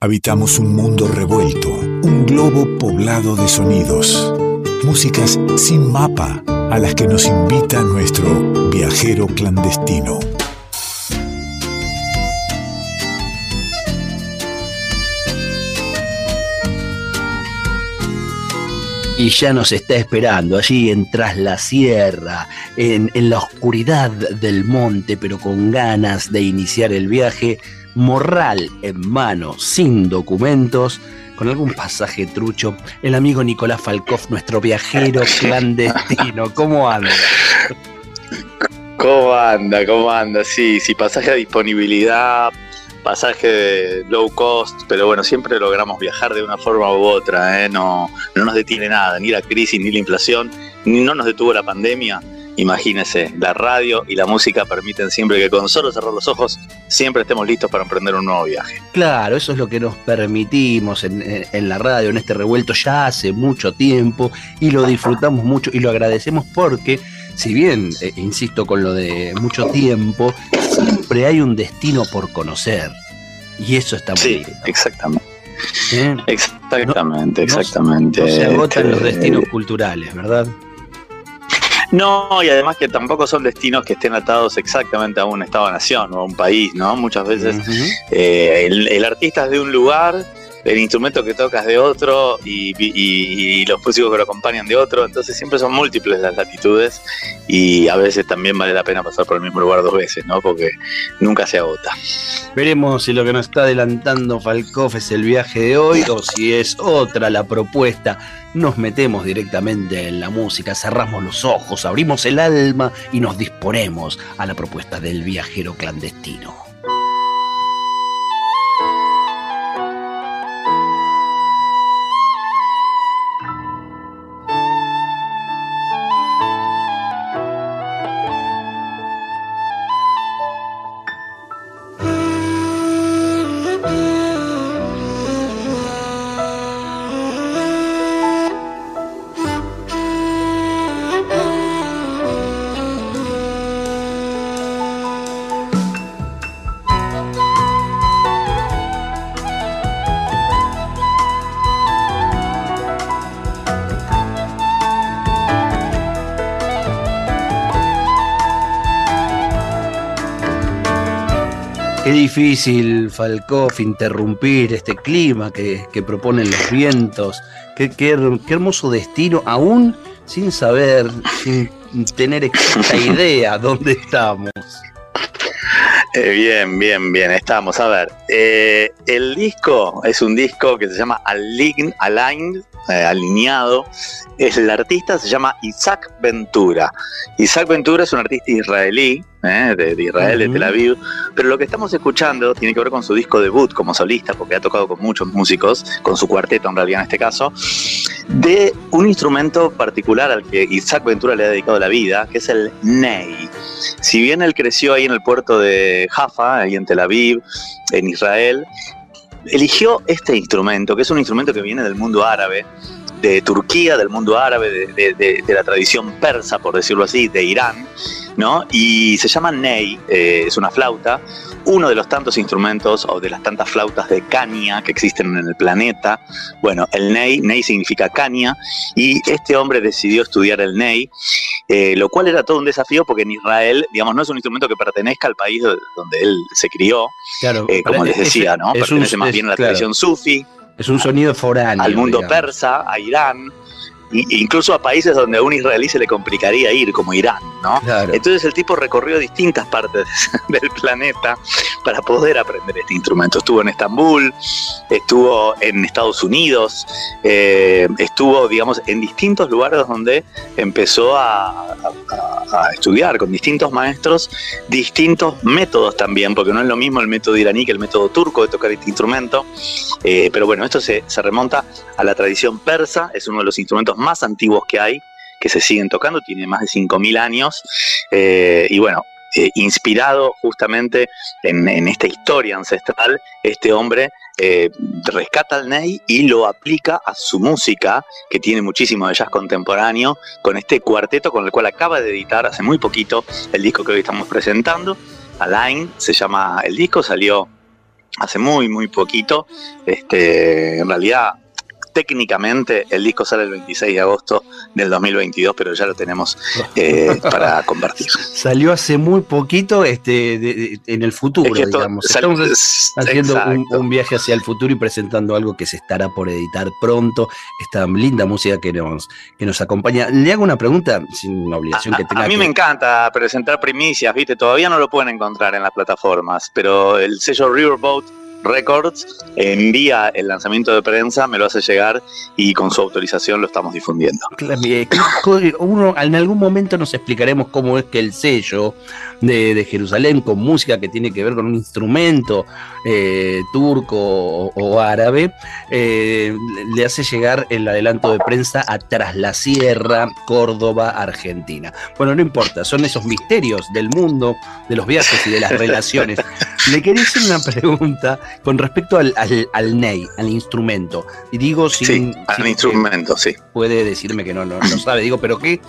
Habitamos un mundo revuelto, un globo poblado de sonidos, músicas sin mapa a las que nos invita nuestro viajero clandestino. Y ya nos está esperando allí en Tras la Sierra, en, en la oscuridad del monte, pero con ganas de iniciar el viaje, morral en mano, sin documentos, con algún pasaje trucho, el amigo Nicolás Falkov, nuestro viajero clandestino. ¿Cómo anda? ¿Cómo anda? ¿Cómo anda? Sí, sí, pasaje a disponibilidad, pasaje de low cost, pero bueno, siempre logramos viajar de una forma u otra, ¿eh? no, no nos detiene nada, ni la crisis, ni la inflación, ni no nos detuvo la pandemia Imagínese, la radio y la música permiten siempre que con solo cerrar los ojos siempre estemos listos para emprender un nuevo viaje. Claro, eso es lo que nos permitimos en, la radio, en este revuelto ya hace mucho tiempo y lo disfrutamos mucho y lo agradecemos porque, si bien, eh, insisto con lo de mucho tiempo, siempre hay un destino por conocer y eso está muy sí, Exactamente. ¿Eh? Exactamente, exactamente. No, se agotan los este, destinos culturales, ¿verdad? No, y además que tampoco son destinos que estén atados exactamente a un Estado-nación o a un país, ¿no? Muchas veces eh, el, artista es de un lugar, el instrumento que tocas de otro y, los músicos que lo acompañan de otro, entonces siempre son múltiples las latitudes y a veces también vale la pena pasar por el mismo lugar dos veces, ¿no? Porque nunca se agota. Veremos si lo que nos está adelantando Falcoff es el viaje de hoy o si es otra la propuesta nos metemos directamente en la música, cerramos los ojos, abrimos el alma y nos disponemos a la propuesta del viajero clandestino. Difícil, Falkov, interrumpir este clima que, proponen los vientos. Qué, qué, hermoso destino, aún sin saber, sin tener exacta idea dónde estamos. Eh, bien, bien, bien, estamos. A ver, eh, el disco es un disco que se llama Aligned, Aligned eh, alineado. Es el artista, se llama Isaac Ventura. Isaac Ventura es un artista israelí, eh, de, Israel, de Tel Aviv, pero lo que estamos escuchando tiene que ver con su disco debut como solista, porque ha tocado con muchos músicos, con su cuarteto en realidad en este caso, de un instrumento particular al que Isaac Ventura le ha dedicado la vida, que es el ney. Si bien él creció ahí en el puerto de Jaffa, ahí en Tel Aviv, en Israel, eligió este instrumento, que es un instrumento que viene del mundo árabe, de Turquía, del mundo árabe, de, la tradición persa, por decirlo así, de Irán, ¿no? Y se llama ney, eh, es una flauta, uno de los tantos instrumentos o de las tantas flautas de caña que existen en el planeta. Bueno, el ney, ney significa caña, y este hombre decidió estudiar el ney, eh, lo cual era todo un desafío porque en Israel, digamos, no es un instrumento que pertenezca al país donde él se crió, claro, eh, como les decía, ¿no? Pertenece más bien a la tradición sufi. Es un sonido foráneo. Al mundo persa, a Irán, incluso a países donde a un israelí se le complicaría ir, como Irán, ¿no? Entonces el tipo recorrió distintas partes del planeta para poder aprender este instrumento. Estuvo en Estambul, estuvo en Estados Unidos, eh, estuvo, digamos, en distintos lugares donde empezó a, estudiar con distintos maestros, distintos métodos también, porque no es lo mismo el método iraní que el método turco de tocar este instrumento. Eh, pero bueno, esto se, se remonta a la tradición persa, es uno de los instrumentos más antiguos que hay, que se siguen tocando, tiene más de 5.000 años, eh, y bueno, eh, inspirado justamente en, esta historia ancestral, este hombre eh, rescata al Ney y lo aplica a su música, que tiene muchísimo de jazz contemporáneo, con este cuarteto con el cual acaba de editar hace muy poquito el disco que hoy estamos presentando. Align se llama el disco, salió hace muy, muy poquito. Este, en realidad, técnicamente el disco sale el 26 de agosto del 2022, pero ya lo tenemos eh, para compartir. Salió hace muy poquito este, en el futuro, digamos. Estamos haciendo un, viaje hacia el futuro y presentando algo que se estará por editar pronto. Esta linda música que nos, que nos acompaña. Le hago una pregunta sin obligación que tenga. A mí me encanta presentar primicias, ¿viste? Todavía no lo pueden encontrar en las plataformas, pero el sello Riverboat Records envía el lanzamiento de prensa, me lo hace llegar y con su autorización lo estamos difundiendo. Uno, en algún momento nos explicaremos cómo es que el sello de, Jerusalén con música que tiene que ver con un instrumento eh, turco o, árabe, eh, le hace llegar el adelanto de prensa a Tras la Sierra, Córdoba, Argentina. Bueno, no importa, son esos misterios del mundo, de los viajes y de las relaciones. Le quería hacer una pregunta con respecto al, al, ney, al instrumento. Y digo sin. al instrumento, sí. Puede decirme que no, no, sabe. Digo, pero ¿qué,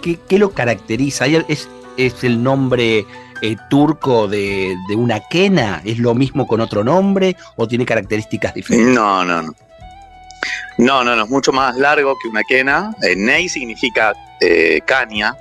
qué, lo caracteriza? ¿Es, es el nombre eh, turco de, una quena? ¿Es lo mismo con otro nombre o tiene características diferentes? No, no, no. No, no, no, es mucho más largo que una quena. Eh, ney significa eh, caña,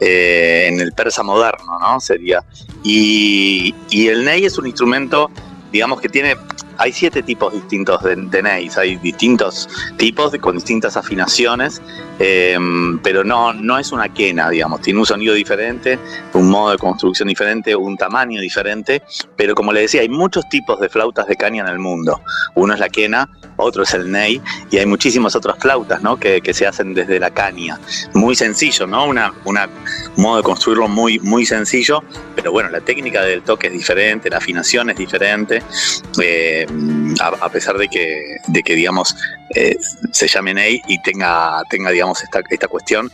eh, en el persa moderno, ¿no? Sería. Y, y, el ney es un instrumento, digamos, que tiene hay siete tipos distintos de, de hay distintos tipos con distintas afinaciones, em, pero no, no es una quena, digamos, tiene un sonido diferente, un modo de construcción diferente, un tamaño diferente, pero como le decía, hay muchos tipos de flautas de caña en el mundo. Uno es la quena, otro es el ney, y hay muchísimas otras flautas ¿no? que, se hacen desde la caña. Muy sencillo, ¿no? Una, una, un modo de construirlo muy, muy sencillo, pero bueno, la técnica del toque es diferente, la afinación es diferente. Eh, a, pesar de que, de que digamos, eh, se llame Ney y tenga, tenga digamos, esta, esta cuestión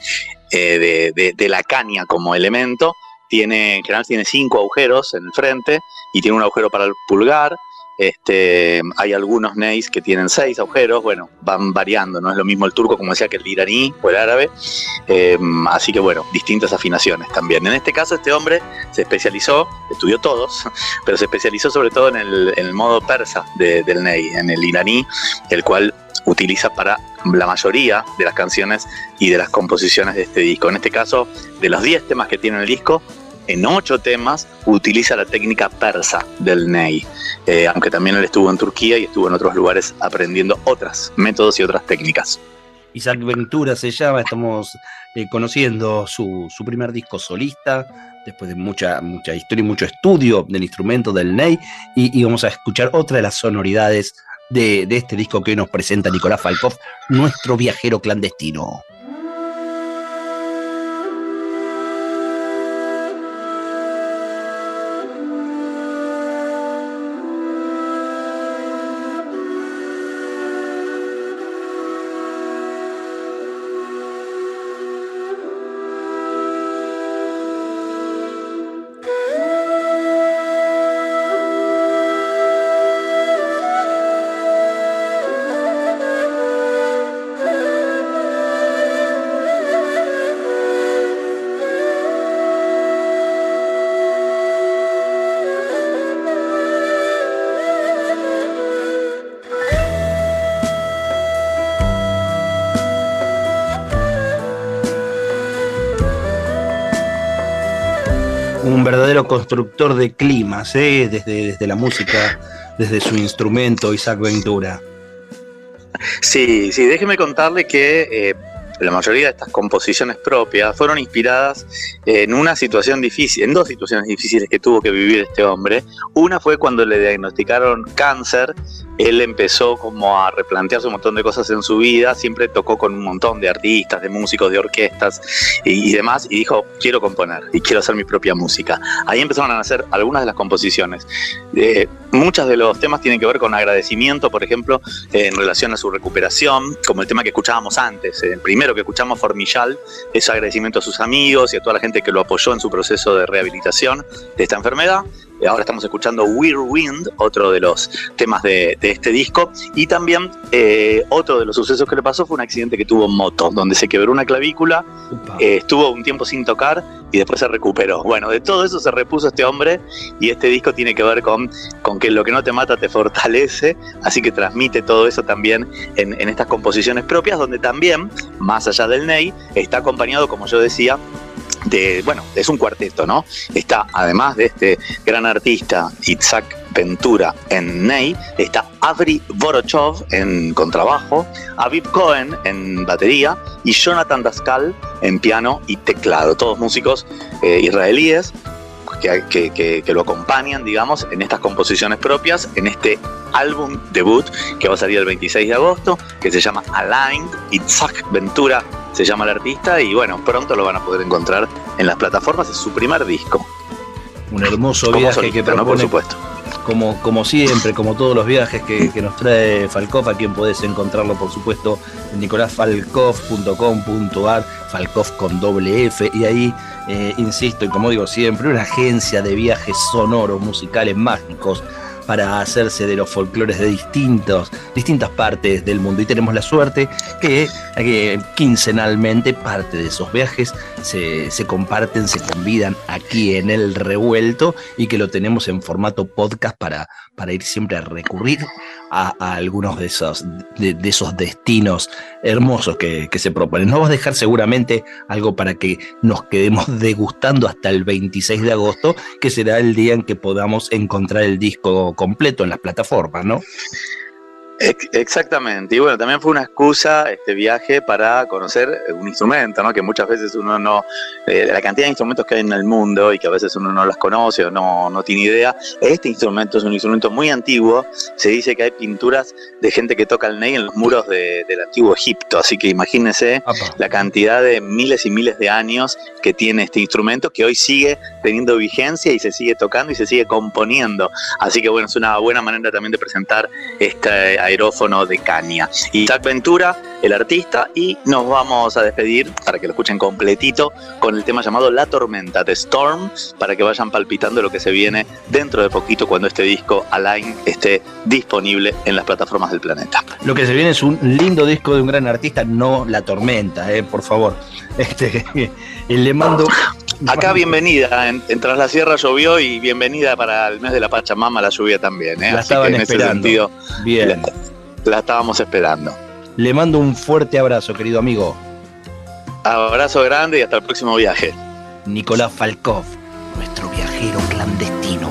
eh, de, la caña como elemento, tiene, en general tiene cinco agujeros en el frente y tiene un agujero para el pulgar, este, hay algunos neys que tienen seis agujeros, bueno, van variando, no es lo mismo el turco como decía que el iraní o el árabe, eh, así que bueno, distintas afinaciones también. En este caso este hombre se especializó, estudió todos, pero se especializó sobre todo en el, modo persa del ney, en el iraní, el cual utiliza para la mayoría de las canciones y de las composiciones de este disco. En este caso, de los 10 temas que tiene el disco, en ocho temas utiliza la técnica persa del ney, eh, aunque también él estuvo en Turquía y estuvo en otros lugares aprendiendo otros métodos y otras técnicas. Isaac Ventura se llama, estamos eh, conociendo su, primer disco solista, después de mucha, mucha historia y mucho estudio del instrumento del ney, y, vamos a escuchar otra de las sonoridades de, de este disco que nos presenta Nicolás Falkov, nuestro viajero clandestino. Constructor de climas, ¿eh? desde, desde la música, desde su instrumento, Isaac Ventura. Sí, sí, déjeme contarle que eh, la mayoría de estas composiciones propias fueron inspiradas en una situación difícil, en dos situaciones difíciles que tuvo que vivir este hombre. Una fue cuando le diagnosticaron cáncer él empezó como a replantearse un montón de cosas en su vida, siempre tocó con un montón de artistas, de músicos, de orquestas y, demás, y dijo, quiero componer y quiero hacer mi propia música. Ahí empezaron a nacer algunas de las composiciones. Eh, muchos de los temas tienen que ver con agradecimiento, por ejemplo, en relación a su recuperación, como el tema que escuchábamos antes, el primero que escuchamos, Formillal, es agradecimiento a sus amigos y a toda la gente que lo apoyó en su proceso de rehabilitación de esta enfermedad. Ahora estamos escuchando Weird Wind, otro de los temas de, este disco. Y también eh, otro de los sucesos que le pasó fue un accidente que tuvo en moto, donde se quebró una clavícula, eh, estuvo un tiempo sin tocar y después se recuperó. Bueno, de todo eso se repuso este hombre y este disco tiene que ver con, con que lo que no te mata te fortalece, así que transmite todo eso también en, en estas composiciones propias, donde también, más allá del Ney, está acompañado, como yo decía, de, bueno, es un cuarteto, ¿no? Está, además de este gran artista, Itzhak Ventura en Ney, está Avri Vorochov en contrabajo, Aviv Cohen en batería y Jonathan Daskal en piano y teclado. Todos músicos eh, israelíes que, lo acompañan, digamos, en estas composiciones propias, en este álbum debut que va a salir el 26 de agosto, que se llama Aligned, Itzhak Ventura se llama el artista y bueno, pronto lo van a poder encontrar en las plataformas, es su primer disco. Un hermoso viaje que propone, por supuesto. Como, como siempre, como todos los viajes que, nos trae Falcoff, a quien podés encontrarlo, por supuesto, en nicolásfalcoff.com.ar, Falcoff con doble F, y ahí, eh, insisto, y como digo siempre, una agencia de viajes sonoros, musicales, mágicos, para hacerse de los folclores de distintos, distintas partes del mundo. Y tenemos la suerte que, quincenalmente parte de esos viajes se, se, comparten, se convidan aquí en el revuelto y que lo tenemos en formato podcast para, para ir siempre a recurrir a, algunos de esos, de, esos destinos hermosos que, se proponen. Nos vamos a dejar seguramente algo para que nos quedemos degustando hasta el 26 de agosto, que será el día en que podamos encontrar el disco completo en las plataformas, ¿no? Exactamente, y bueno, también fue una excusa este viaje para conocer un instrumento, ¿no? Que muchas veces uno no, eh, la cantidad de instrumentos que hay en el mundo y que a veces uno no las conoce o no, no tiene idea. Este instrumento es un instrumento muy antiguo, se dice que hay pinturas de gente que toca el ney en los muros del antiguo Egipto, así que imagínense la cantidad de miles y miles de años que tiene este instrumento que hoy sigue teniendo vigencia y se sigue tocando y se sigue componiendo. Así que bueno, es una buena manera también de presentar este aerófono de caña. Isaac Ventura, el artista, y nos vamos a despedir para que lo escuchen completito con el tema llamado La Tormenta de Storm, para que vayan palpitando lo que se viene dentro de poquito cuando este disco Align esté disponible en las plataformas del planeta. Lo que se viene es un lindo disco de un gran artista, no La Tormenta, eh, por favor. Este, le mando Acá bienvenida, en, Tras la Sierra llovió y bienvenida para el mes de la Pachamama la lluvia también. ¿eh? La estaban esperando. Bien. La, estábamos esperando. Le mando un fuerte abrazo, querido amigo. Abrazo grande y hasta el próximo viaje. Nicolás Falkov, nuestro viajero clandestino.